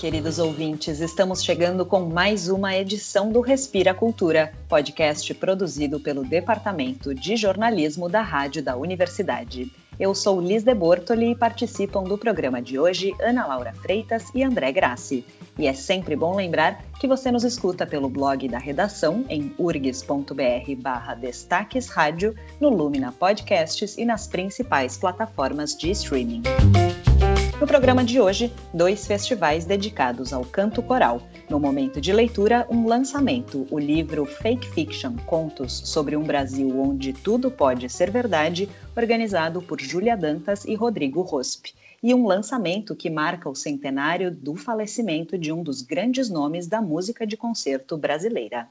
queridos ouvintes, estamos chegando com mais uma edição do Respira Cultura, podcast produzido pelo Departamento de Jornalismo da Rádio da Universidade. Eu sou Liz de Bortoli e participam do programa de hoje Ana Laura Freitas e André Grassi. E é sempre bom lembrar que você nos escuta pelo blog da redação em urgs.br barra destaques rádio, no Lumina Podcasts e nas principais plataformas de streaming. No programa de hoje, dois festivais dedicados ao canto coral. No momento de leitura, um lançamento, o livro Fake Fiction Contos sobre um Brasil onde tudo pode ser verdade, organizado por Júlia Dantas e Rodrigo Rospe. E um lançamento que marca o centenário do falecimento de um dos grandes nomes da música de concerto brasileira.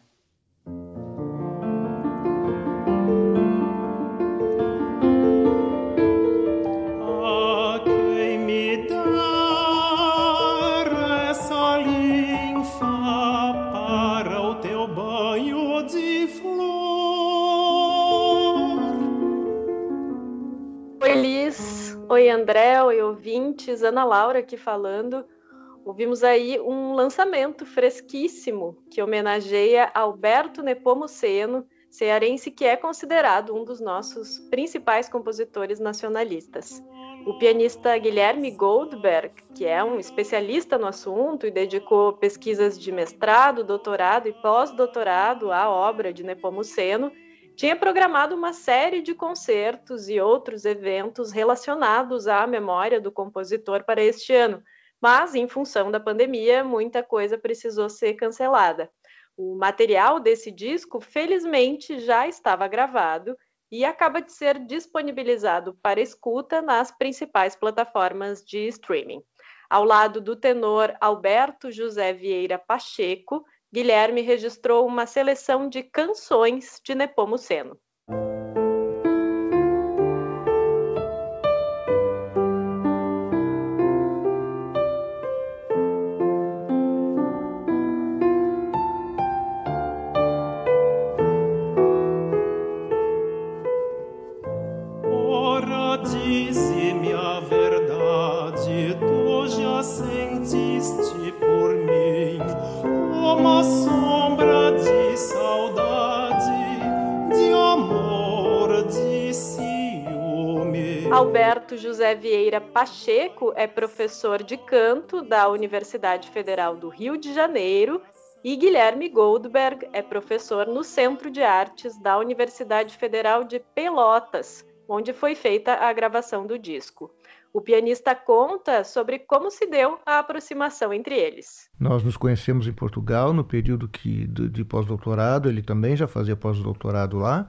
Oi, André, oi, ouvintes. Ana Laura aqui falando. Ouvimos aí um lançamento fresquíssimo que homenageia Alberto Nepomuceno, cearense que é considerado um dos nossos principais compositores nacionalistas. O pianista Guilherme Goldberg, que é um especialista no assunto e dedicou pesquisas de mestrado, doutorado e pós-doutorado à obra de Nepomuceno, tinha programado uma série de concertos e outros eventos relacionados à memória do compositor para este ano, mas, em função da pandemia, muita coisa precisou ser cancelada. O material desse disco, felizmente, já estava gravado e acaba de ser disponibilizado para escuta nas principais plataformas de streaming. Ao lado do tenor Alberto José Vieira Pacheco, Guilherme registrou uma seleção de canções de Nepomuceno. Pacheco é professor de canto da Universidade Federal do Rio de Janeiro e Guilherme Goldberg é professor no Centro de Artes da Universidade Federal de Pelotas, onde foi feita a gravação do disco. O pianista conta sobre como se deu a aproximação entre eles. Nós nos conhecemos em Portugal no período que, de, de pós-doutorado, ele também já fazia pós-doutorado lá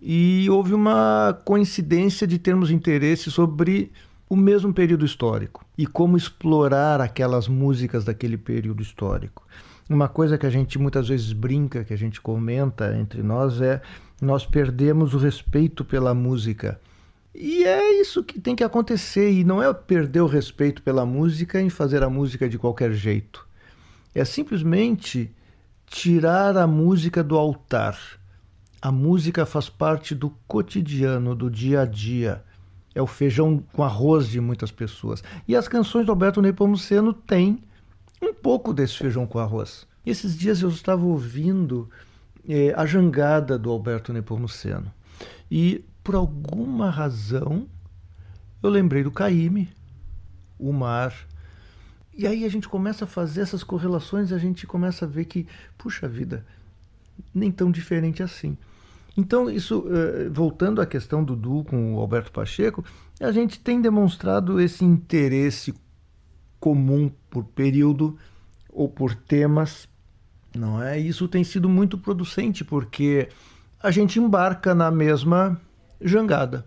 e houve uma coincidência de termos interesse sobre o mesmo período histórico e como explorar aquelas músicas daquele período histórico. Uma coisa que a gente muitas vezes brinca, que a gente comenta entre nós é nós perdemos o respeito pela música. E é isso que tem que acontecer, e não é perder o respeito pela música em fazer a música de qualquer jeito. É simplesmente tirar a música do altar a música faz parte do cotidiano, do dia a dia. É o feijão com arroz de muitas pessoas. E as canções do Alberto Nepomuceno têm um pouco desse feijão com arroz. Esses dias eu estava ouvindo é, a jangada do Alberto Nepomuceno. E por alguma razão eu lembrei do Caíme, o mar. E aí a gente começa a fazer essas correlações e a gente começa a ver que, puxa vida, nem tão diferente assim. Então, isso, eh, voltando à questão do Du com o Alberto Pacheco, a gente tem demonstrado esse interesse comum por período ou por temas, não é? Isso tem sido muito producente porque a gente embarca na mesma jangada,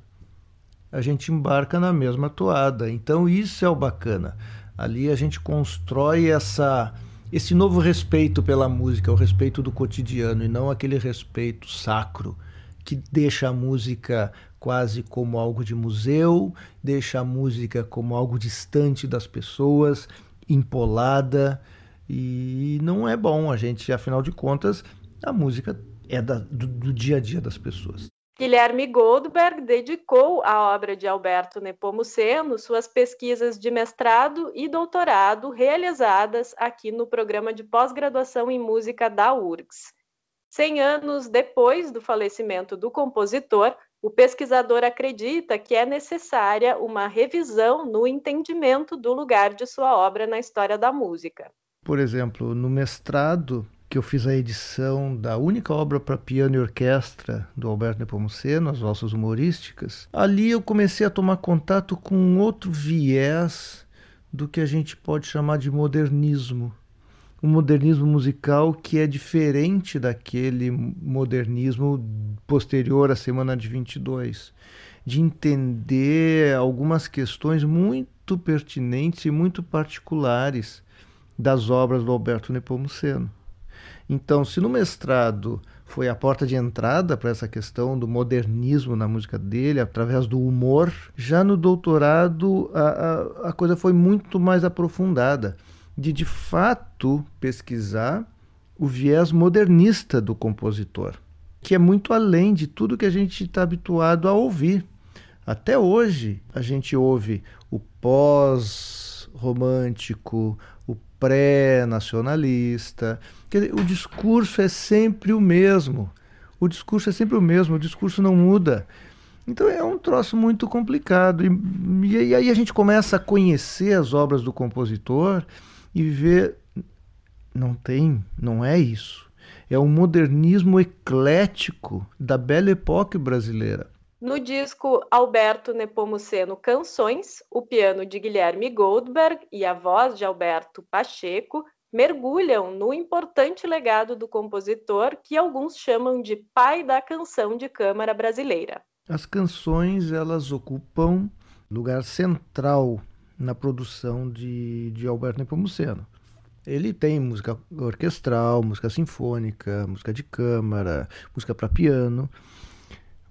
a gente embarca na mesma toada. Então isso é o bacana. Ali a gente constrói essa esse novo respeito pela música, o respeito do cotidiano e não aquele respeito sacro que deixa a música quase como algo de museu, deixa a música como algo distante das pessoas, empolada e não é bom. A gente, afinal de contas, a música é da, do, do dia a dia das pessoas. Guilherme Goldberg dedicou à obra de Alberto Nepomuceno suas pesquisas de mestrado e doutorado realizadas aqui no programa de pós-graduação em música da URGS. Cem anos depois do falecimento do compositor, o pesquisador acredita que é necessária uma revisão no entendimento do lugar de sua obra na história da música. Por exemplo, no mestrado, que eu fiz a edição da única obra para piano e orquestra do Alberto Nepomuceno, as valsas humorísticas, ali eu comecei a tomar contato com outro viés do que a gente pode chamar de modernismo. Um modernismo musical que é diferente daquele modernismo posterior à Semana de 22, de entender algumas questões muito pertinentes e muito particulares das obras do Alberto Nepomuceno. Então, se no mestrado foi a porta de entrada para essa questão do modernismo na música dele, através do humor, já no doutorado a, a, a coisa foi muito mais aprofundada, de de fato pesquisar o viés modernista do compositor, que é muito além de tudo que a gente está habituado a ouvir. Até hoje a gente ouve o pós-romântico, pré-nacionalista. O discurso é sempre o mesmo. O discurso é sempre o mesmo, o discurso não muda. Então é um troço muito complicado. E, e aí a gente começa a conhecer as obras do compositor e ver. Não tem, não é isso. É um modernismo eclético da Belle Époque brasileira. No disco Alberto Nepomuceno Canções, o piano de Guilherme Goldberg e a voz de Alberto Pacheco mergulham no importante legado do compositor que alguns chamam de pai da canção de câmara brasileira. As canções elas ocupam lugar central na produção de, de Alberto Nepomuceno. Ele tem música orquestral, música sinfônica, música de câmara, música para piano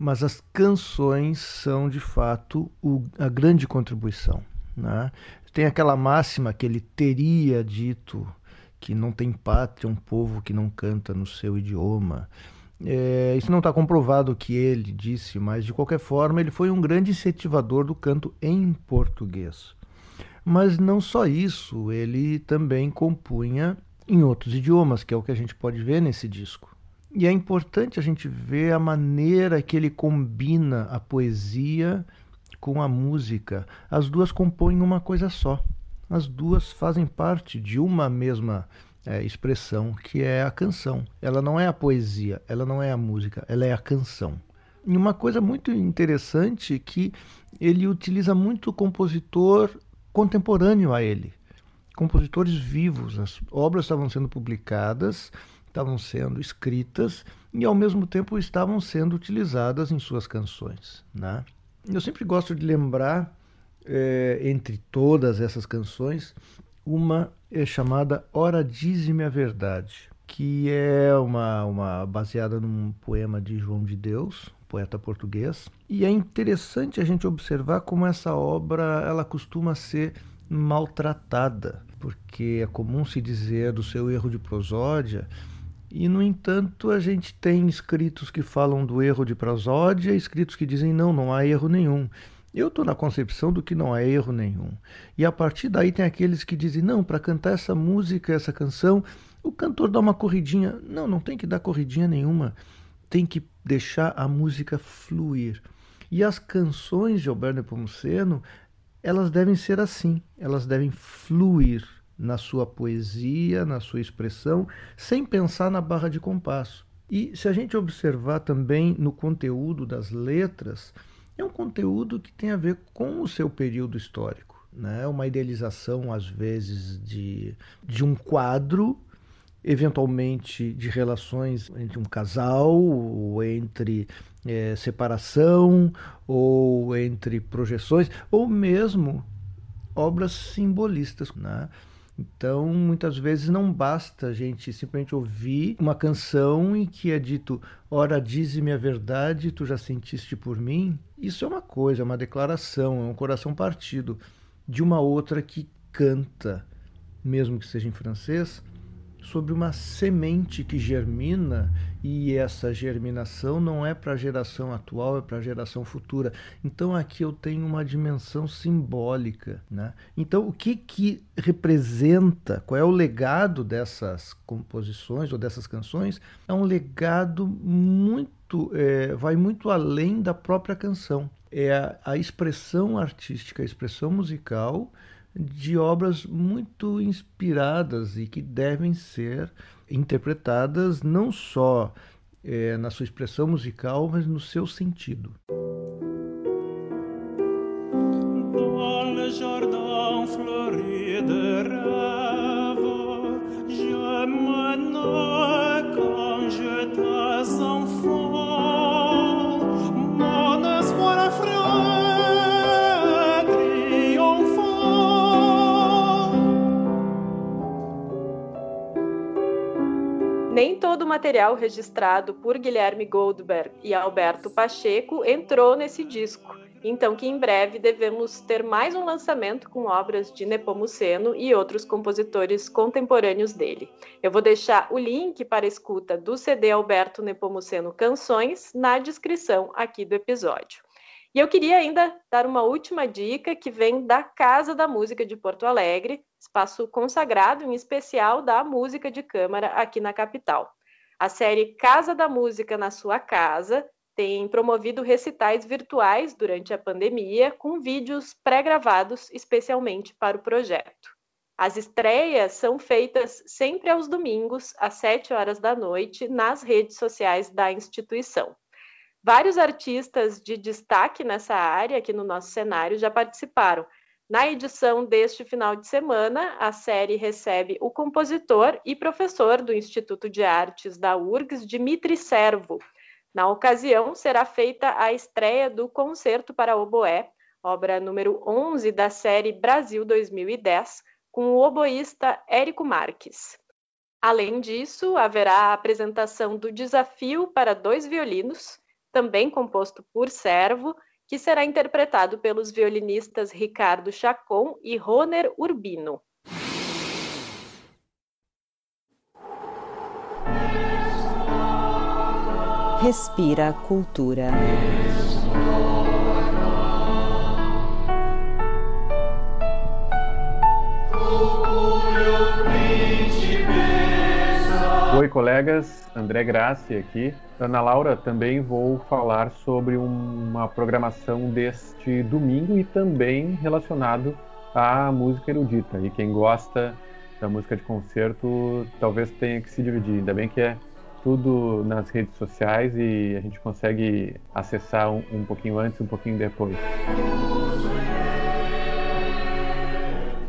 mas as canções são de fato o, a grande contribuição. Né? Tem aquela máxima que ele teria dito que não tem pátria um povo que não canta no seu idioma. É, isso não está comprovado que ele disse, mas de qualquer forma ele foi um grande incentivador do canto em português. Mas não só isso, ele também compunha em outros idiomas, que é o que a gente pode ver nesse disco. E é importante a gente ver a maneira que ele combina a poesia com a música. As duas compõem uma coisa só. As duas fazem parte de uma mesma é, expressão, que é a canção. Ela não é a poesia, ela não é a música, ela é a canção. E uma coisa muito interessante é que ele utiliza muito o compositor contemporâneo a ele. Compositores vivos. As obras estavam sendo publicadas estavam sendo escritas e ao mesmo tempo estavam sendo utilizadas em suas canções. Né? Eu sempre gosto de lembrar, é, entre todas essas canções, uma é chamada Ora Dize-me a Verdade, que é uma, uma baseada num poema de João de Deus, poeta português. E é interessante a gente observar como essa obra ela costuma ser maltratada, porque é comum se dizer do seu erro de prosódia e, no entanto, a gente tem escritos que falam do erro de prosódia, escritos que dizem não, não há erro nenhum. Eu estou na concepção do que não há erro nenhum. E a partir daí tem aqueles que dizem, não, para cantar essa música, essa canção, o cantor dá uma corridinha. Não, não tem que dar corridinha nenhuma. Tem que deixar a música fluir. E as canções de Alberto Nepomuceno, elas devem ser assim, elas devem fluir na sua poesia, na sua expressão, sem pensar na barra de compasso. E se a gente observar também no conteúdo das letras, é um conteúdo que tem a ver com o seu período histórico. Né? Uma idealização, às vezes, de, de um quadro, eventualmente de relações entre um casal, ou entre é, separação, ou entre projeções, ou mesmo obras simbolistas. Né? Então, muitas vezes não basta a gente simplesmente ouvir uma canção em que é dito: Ora, dize-me a verdade, tu já sentiste por mim. Isso é uma coisa, é uma declaração, é um coração partido de uma outra que canta, mesmo que seja em francês, sobre uma semente que germina e essa germinação não é para a geração atual, é para a geração futura. Então aqui eu tenho uma dimensão simbólica. Né? Então o que, que representa, qual é o legado dessas composições ou dessas canções? É um legado muito, é, vai muito além da própria canção. É a, a expressão artística, a expressão musical de obras muito inspiradas e que devem ser interpretadas não só é, na sua expressão musical, mas no seu sentido. Nem todo o material registrado por Guilherme Goldberg e Alberto Pacheco entrou nesse disco, então que em breve devemos ter mais um lançamento com obras de Nepomuceno e outros compositores contemporâneos dele. Eu vou deixar o link para a escuta do CD Alberto Nepomuceno Canções na descrição aqui do episódio. E eu queria ainda dar uma última dica que vem da Casa da Música de Porto Alegre, espaço consagrado em especial da música de câmara aqui na capital. A série Casa da Música na Sua Casa tem promovido recitais virtuais durante a pandemia, com vídeos pré-gravados especialmente para o projeto. As estreias são feitas sempre aos domingos, às 7 horas da noite, nas redes sociais da instituição. Vários artistas de destaque nessa área aqui no nosso cenário já participaram. Na edição deste final de semana, a série recebe o compositor e professor do Instituto de Artes da URGS, Dimitri Servo. Na ocasião, será feita a estreia do Concerto para Oboé, obra número 11 da série Brasil 2010, com o oboísta Érico Marques. Além disso, haverá a apresentação do Desafio para dois violinos, também composto por Servo, que será interpretado pelos violinistas Ricardo Chacon e Roner Urbino. Respira Cultura. Oi, colegas. André Grassi aqui. Ana Laura, também vou falar sobre uma programação deste domingo e também relacionado à música erudita. E quem gosta da música de concerto talvez tenha que se dividir. Ainda bem que é tudo nas redes sociais e a gente consegue acessar um, um pouquinho antes, um pouquinho depois.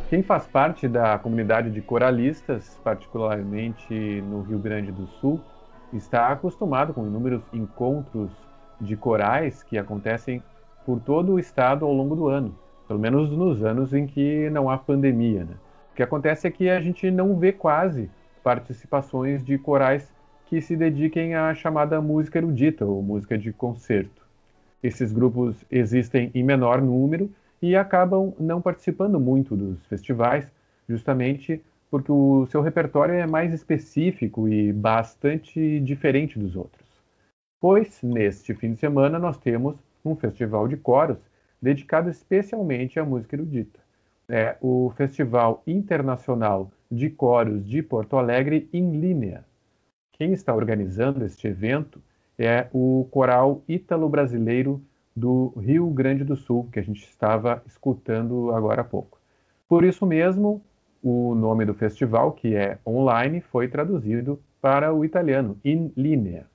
Quem faz parte da comunidade de coralistas, particularmente no Rio Grande do Sul, está acostumado com inúmeros encontros de corais que acontecem por todo o estado ao longo do ano, pelo menos nos anos em que não há pandemia. Né? O que acontece é que a gente não vê quase participações de corais que se dediquem à chamada música erudita ou música de concerto. Esses grupos existem em menor número e acabam não participando muito dos festivais, justamente porque o seu repertório é mais específico e bastante diferente dos outros. Pois, neste fim de semana, nós temos um festival de coros dedicado especialmente à música erudita. É o Festival Internacional de Coros de Porto Alegre em Línea. Quem está organizando este evento é o Coral Ítalo-Brasileiro do Rio Grande do Sul, que a gente estava escutando agora há pouco. Por isso mesmo, o nome do festival, que é online, foi traduzido para o italiano, in linea.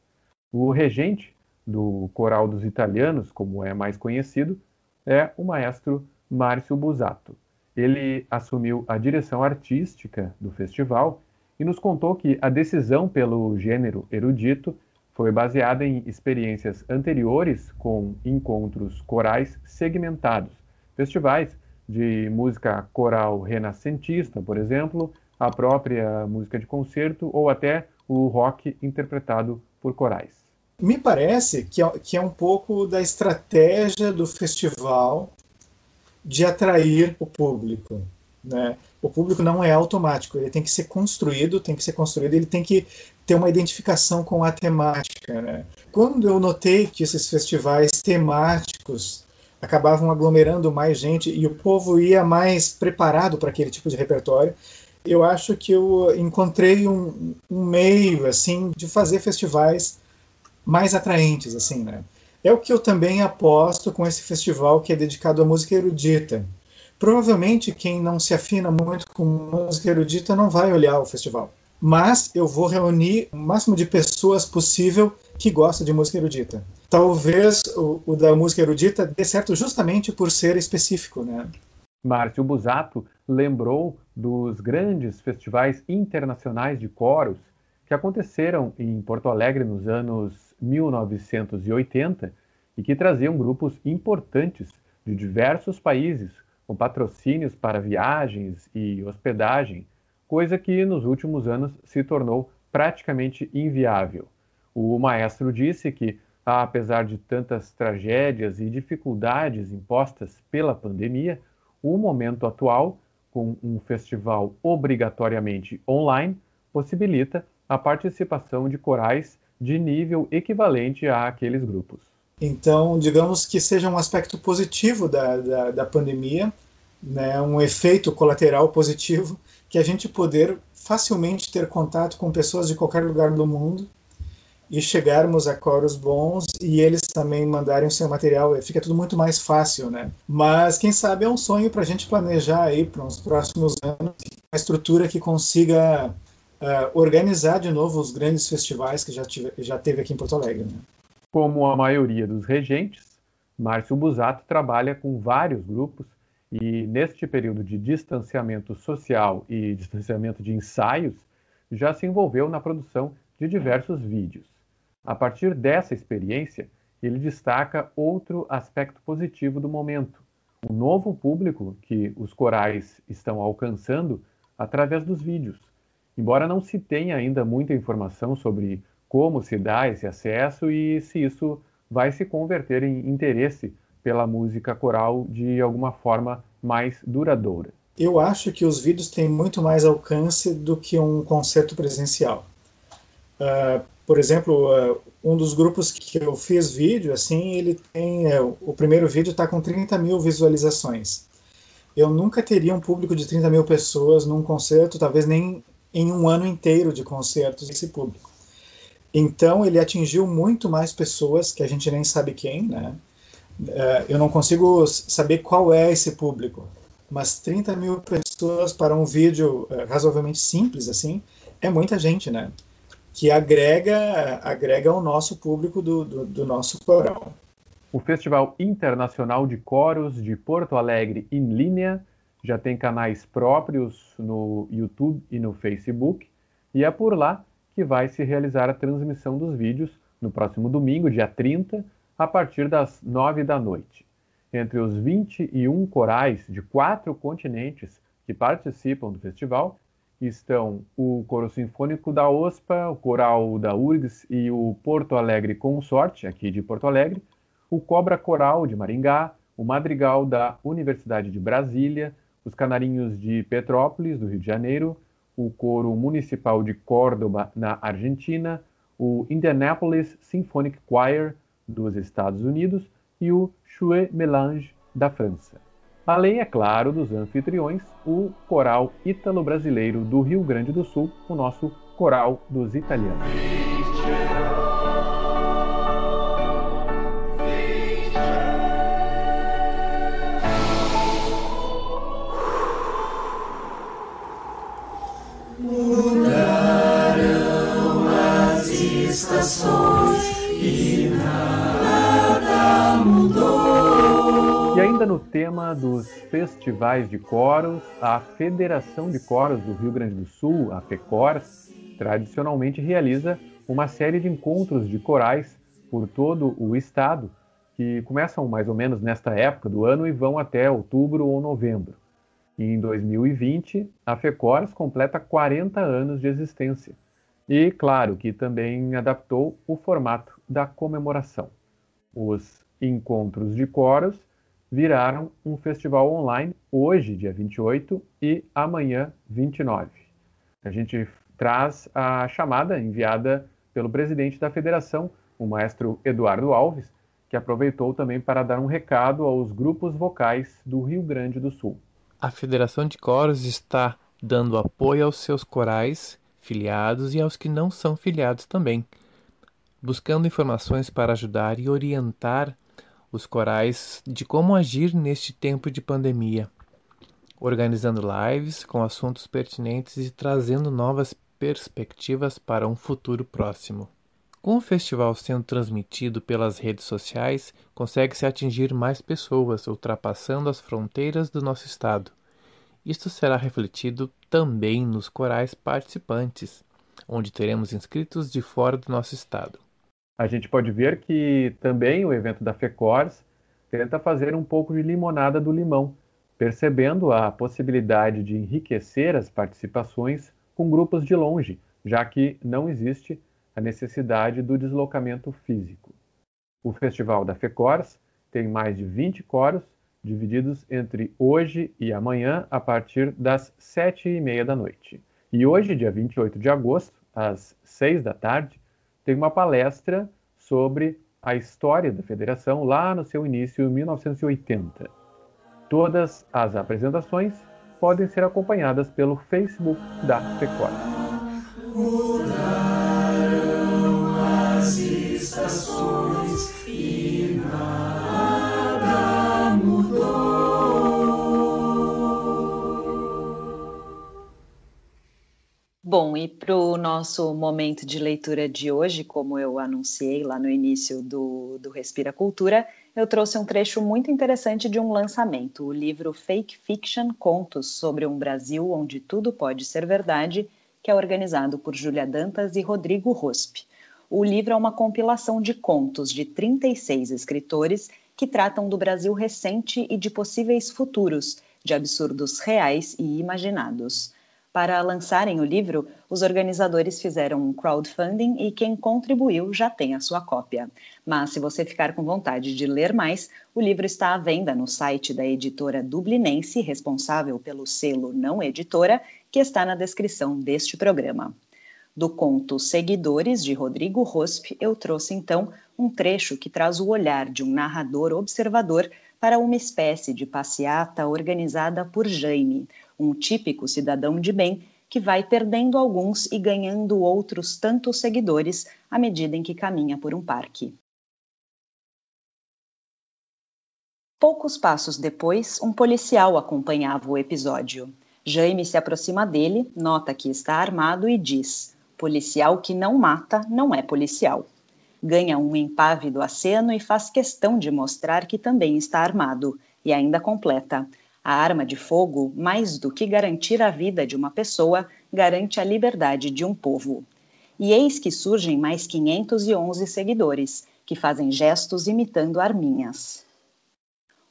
O regente do Coral dos Italianos, como é mais conhecido, é o maestro Márcio Busato. Ele assumiu a direção artística do festival e nos contou que a decisão pelo gênero erudito foi baseada em experiências anteriores com encontros corais segmentados, festivais de música coral renascentista, por exemplo, a própria música de concerto ou até o rock interpretado por corais. Me parece que é, que é um pouco da estratégia do festival de atrair o público. Né? O público não é automático, ele tem que ser construído, tem que ser construído, ele tem que ter uma identificação com a temática. Né? Quando eu notei que esses festivais temáticos acabavam aglomerando mais gente e o povo ia mais preparado para aquele tipo de repertório, eu acho que eu encontrei um, um, meio assim de fazer festivais mais atraentes assim, né? É o que eu também aposto com esse festival que é dedicado à música erudita. Provavelmente quem não se afina muito com música erudita não vai olhar o festival, mas eu vou reunir o máximo de pessoas possível que gosta de música erudita. Talvez o, o da música erudita dê certo justamente por ser específico, né? Márcio Busato lembrou dos grandes festivais internacionais de coros que aconteceram em Porto Alegre nos anos 1980 e que traziam grupos importantes de diversos países, com patrocínios para viagens e hospedagem, coisa que nos últimos anos se tornou praticamente inviável. O maestro disse que, apesar de tantas tragédias e dificuldades impostas pela pandemia, o momento atual, com um festival obrigatoriamente online, possibilita a participação de corais de nível equivalente àqueles grupos. Então, digamos que seja um aspecto positivo da, da, da pandemia, né, um efeito colateral positivo, que a gente poder facilmente ter contato com pessoas de qualquer lugar do mundo e chegarmos a coros bons e eles também mandarem o seu material, fica tudo muito mais fácil, né? Mas quem sabe é um sonho para a gente planejar aí para os próximos anos uma estrutura que consiga uh, organizar de novo os grandes festivais que já, tive, já teve aqui em Porto Alegre. Né? Como a maioria dos regentes, Márcio Busato trabalha com vários grupos e neste período de distanciamento social e distanciamento de ensaios, já se envolveu na produção de diversos vídeos. A partir dessa experiência, ele destaca outro aspecto positivo do momento: o novo público que os corais estão alcançando através dos vídeos. Embora não se tenha ainda muita informação sobre como se dá esse acesso e se isso vai se converter em interesse pela música coral de alguma forma mais duradoura. Eu acho que os vídeos têm muito mais alcance do que um concerto presencial. Uh, por exemplo, uh, um dos grupos que eu fiz vídeo, assim, ele tem. Uh, o primeiro vídeo está com 30 mil visualizações. Eu nunca teria um público de 30 mil pessoas num concerto, talvez nem em um ano inteiro de concertos esse público. Então, ele atingiu muito mais pessoas que a gente nem sabe quem, né? Uh, eu não consigo saber qual é esse público, mas 30 mil pessoas para um vídeo razoavelmente simples, assim, é muita gente, né? que agrega, agrega ao nosso público do, do, do nosso coral. O Festival Internacional de Coros de Porto Alegre em linha já tem canais próprios no YouTube e no Facebook, e é por lá que vai se realizar a transmissão dos vídeos no próximo domingo, dia 30, a partir das 9 da noite. Entre os 21 corais de quatro continentes que participam do festival, estão o Coro Sinfônico da OSPA, o Coral da URGS e o Porto Alegre Consorte, aqui de Porto Alegre, o Cobra Coral de Maringá, o Madrigal da Universidade de Brasília, os Canarinhos de Petrópolis, do Rio de Janeiro, o Coro Municipal de Córdoba, na Argentina, o Indianapolis Symphonic Choir, dos Estados Unidos, e o Chouet Melange, da França. Além, é claro, dos anfitriões, o coral ítalo-brasileiro do Rio Grande do Sul, o nosso Coral dos Italianos. E nada mudou. E ainda no tema dos festivais de coros, a Federação de Coros do Rio Grande do Sul, a FECOR, tradicionalmente realiza uma série de encontros de corais por todo o estado, que começam mais ou menos nesta época do ano e vão até outubro ou novembro. E em 2020, a FECORS completa 40 anos de existência. E, claro, que também adaptou o formato da comemoração. Os encontros de coros viraram um festival online hoje, dia 28, e amanhã, 29. A gente traz a chamada enviada pelo presidente da federação, o maestro Eduardo Alves, que aproveitou também para dar um recado aos grupos vocais do Rio Grande do Sul. A Federação de Coros está dando apoio aos seus corais filiados e aos que não são filiados também, buscando informações para ajudar e orientar os corais de como agir neste tempo de pandemia, organizando lives com assuntos pertinentes e trazendo novas perspectivas para um futuro próximo. Com o festival sendo transmitido pelas redes sociais, consegue-se atingir mais pessoas, ultrapassando as fronteiras do nosso estado. Isto será refletido também nos corais participantes, onde teremos inscritos de fora do nosso estado. A gente pode ver que também o evento da FECORS tenta fazer um pouco de limonada do limão, percebendo a possibilidade de enriquecer as participações com grupos de longe, já que não existe a necessidade do deslocamento físico. O Festival da FECORS tem mais de 20 coros, divididos entre hoje e amanhã, a partir das sete e meia da noite. E hoje, dia 28 de agosto, às seis da tarde, tem uma palestra sobre a história da federação lá no seu início, em 1980. Todas as apresentações podem ser acompanhadas pelo Facebook da FECORS. Bom, e para o nosso momento de leitura de hoje, como eu anunciei lá no início do, do Respira Cultura, eu trouxe um trecho muito interessante de um lançamento, o livro Fake Fiction Contos sobre um Brasil onde tudo pode ser verdade, que é organizado por Júlia Dantas e Rodrigo Rospe. O livro é uma compilação de contos de 36 escritores que tratam do Brasil recente e de possíveis futuros, de absurdos reais e imaginados. Para lançarem o livro, os organizadores fizeram um crowdfunding e quem contribuiu já tem a sua cópia. Mas se você ficar com vontade de ler mais, o livro está à venda no site da editora dublinense, responsável pelo selo Não Editora, que está na descrição deste programa. Do conto Seguidores, de Rodrigo Rospe, eu trouxe então um trecho que traz o olhar de um narrador observador para uma espécie de passeata organizada por Jaime, um típico cidadão de bem que vai perdendo alguns e ganhando outros tantos seguidores à medida em que caminha por um parque. Poucos passos depois, um policial acompanhava o episódio. Jaime se aproxima dele, nota que está armado e diz: Policial que não mata não é policial. Ganha um impávido aceno e faz questão de mostrar que também está armado, e ainda completa: a arma de fogo, mais do que garantir a vida de uma pessoa, garante a liberdade de um povo. E eis que surgem mais 511 seguidores, que fazem gestos imitando arminhas.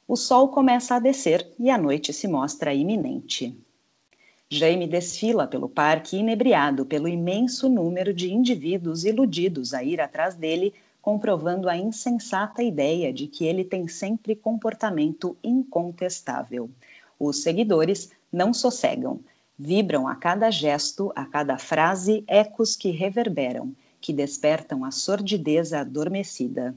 O sol começa a descer e a noite se mostra iminente. Jaime desfila pelo parque inebriado pelo imenso número de indivíduos iludidos a ir atrás dele comprovando a insensata ideia de que ele tem sempre comportamento incontestável. Os seguidores não sossegam, vibram a cada gesto, a cada frase, ecos que reverberam, que despertam a sordidez adormecida.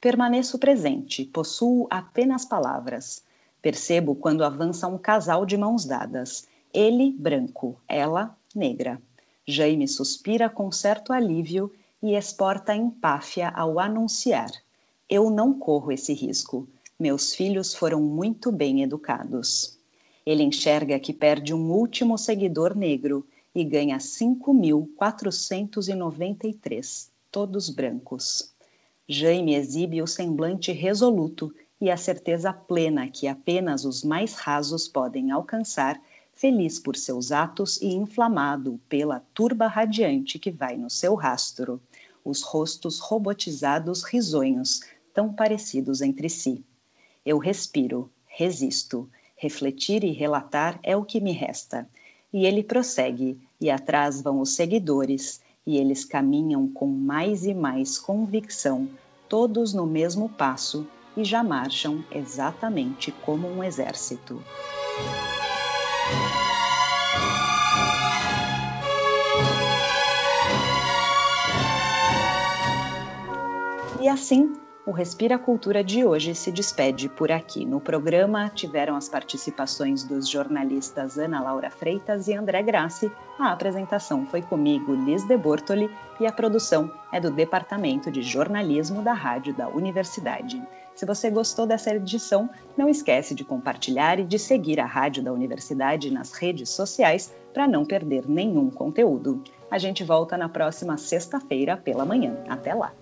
Permaneço presente, possuo apenas palavras. Percebo quando avança um casal de mãos dadas, ele branco, ela negra. Jaime suspira com certo alívio e exporta empáfia ao anunciar: Eu não corro esse risco. Meus filhos foram muito bem educados. Ele enxerga que perde um último seguidor negro e ganha 5.493, todos brancos. Jaime exibe o semblante resoluto e a certeza plena que apenas os mais rasos podem alcançar feliz por seus atos e inflamado pela turba radiante que vai no seu rastro, os rostos robotizados risonhos, tão parecidos entre si. Eu respiro, resisto, refletir e relatar é o que me resta. E ele prossegue, e atrás vão os seguidores, e eles caminham com mais e mais convicção, todos no mesmo passo, e já marcham exatamente como um exército. E assim, o Respira Cultura de hoje se despede por aqui. No programa tiveram as participações dos jornalistas Ana Laura Freitas e André Grassi. A apresentação foi comigo, Liz de Bortoli, e a produção é do Departamento de Jornalismo da Rádio da Universidade. Se você gostou dessa edição, não esquece de compartilhar e de seguir a Rádio da Universidade nas redes sociais para não perder nenhum conteúdo. A gente volta na próxima sexta-feira pela manhã. Até lá!